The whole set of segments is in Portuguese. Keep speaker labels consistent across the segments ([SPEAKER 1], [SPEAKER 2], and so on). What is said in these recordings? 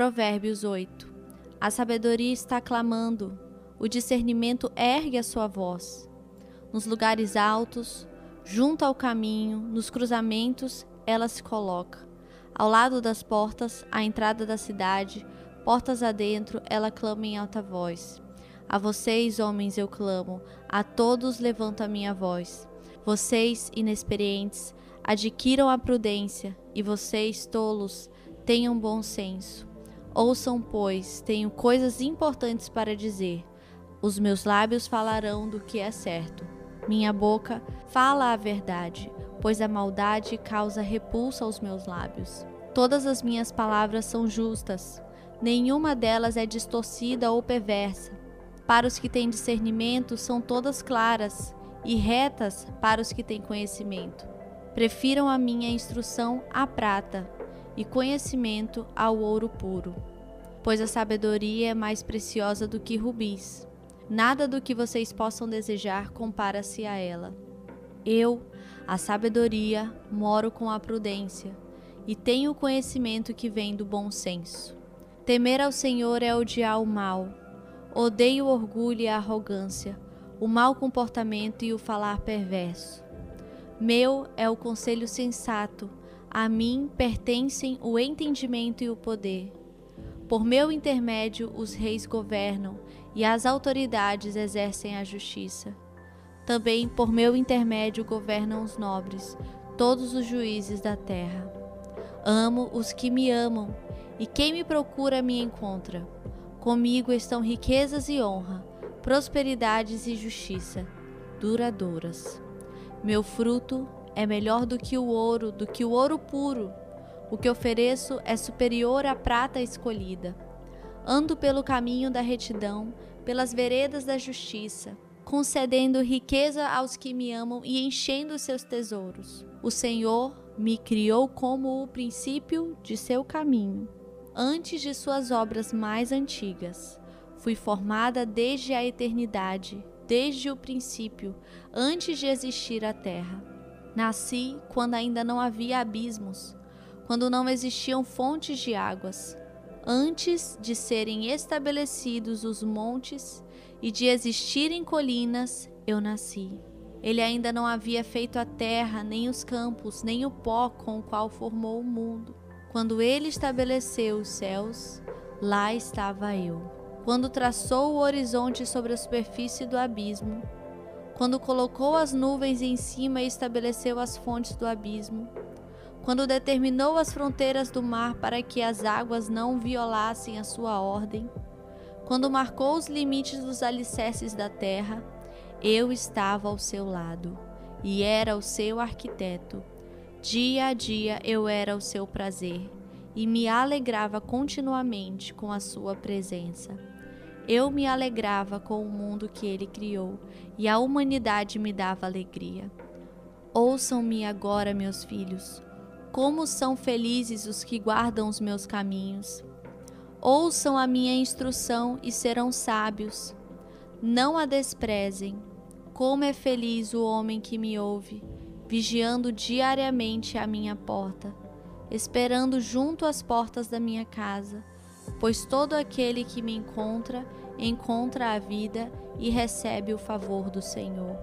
[SPEAKER 1] Provérbios 8. A sabedoria está clamando, o discernimento ergue a sua voz. Nos lugares altos, junto ao caminho, nos cruzamentos, ela se coloca. Ao lado das portas, à entrada da cidade, portas adentro, ela clama em alta voz. A vocês, homens, eu clamo, a todos levanto a minha voz. Vocês, inexperientes, adquiram a prudência, e vocês, tolos, tenham bom senso. Ouçam, pois, tenho coisas importantes para dizer. Os meus lábios falarão do que é certo. Minha boca fala a verdade, pois a maldade causa repulsa aos meus lábios. Todas as minhas palavras são justas, nenhuma delas é distorcida ou perversa. Para os que têm discernimento, são todas claras, e retas para os que têm conhecimento. Prefiram a minha instrução à prata, e conhecimento ao ouro puro. Pois a sabedoria é mais preciosa do que rubis. Nada do que vocês possam desejar compara-se a ela. Eu, a sabedoria, moro com a prudência, e tenho o conhecimento que vem do bom senso. Temer ao Senhor é odiar o mal. Odeio o orgulho e a arrogância, o mau comportamento e o falar perverso. Meu é o conselho sensato, a mim pertencem o entendimento e o poder. Por meu intermédio, os reis governam e as autoridades exercem a justiça. Também por meu intermédio governam os nobres, todos os juízes da terra. Amo os que me amam, e quem me procura me encontra. Comigo estão riquezas e honra, prosperidades e justiça, duradouras. Meu fruto é melhor do que o ouro, do que o ouro puro. O que ofereço é superior à prata escolhida. Ando pelo caminho da retidão, pelas veredas da justiça, concedendo riqueza aos que me amam e enchendo seus tesouros. O Senhor me criou como o princípio de seu caminho, antes de suas obras mais antigas. Fui formada desde a eternidade, desde o princípio, antes de existir a terra. Nasci quando ainda não havia abismos, quando não existiam fontes de águas, antes de serem estabelecidos os montes e de existirem colinas, eu nasci. Ele ainda não havia feito a terra, nem os campos, nem o pó com o qual formou o mundo. Quando ele estabeleceu os céus, lá estava eu. Quando traçou o horizonte sobre a superfície do abismo, quando colocou as nuvens em cima e estabeleceu as fontes do abismo, quando determinou as fronteiras do mar para que as águas não violassem a sua ordem, quando marcou os limites dos alicerces da terra, eu estava ao seu lado e era o seu arquiteto. Dia a dia eu era o seu prazer e me alegrava continuamente com a sua presença. Eu me alegrava com o mundo que ele criou e a humanidade me dava alegria. Ouçam-me agora, meus filhos, como são felizes os que guardam os meus caminhos. Ouçam a minha instrução e serão sábios. Não a desprezem. Como é feliz o homem que me ouve, vigiando diariamente a minha porta, esperando junto às portas da minha casa pois todo aquele que me encontra, encontra a vida e recebe o favor do Senhor.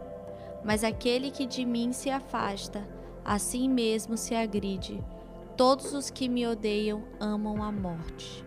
[SPEAKER 1] Mas aquele que de mim se afasta, assim mesmo se agride. Todos os que me odeiam amam a morte.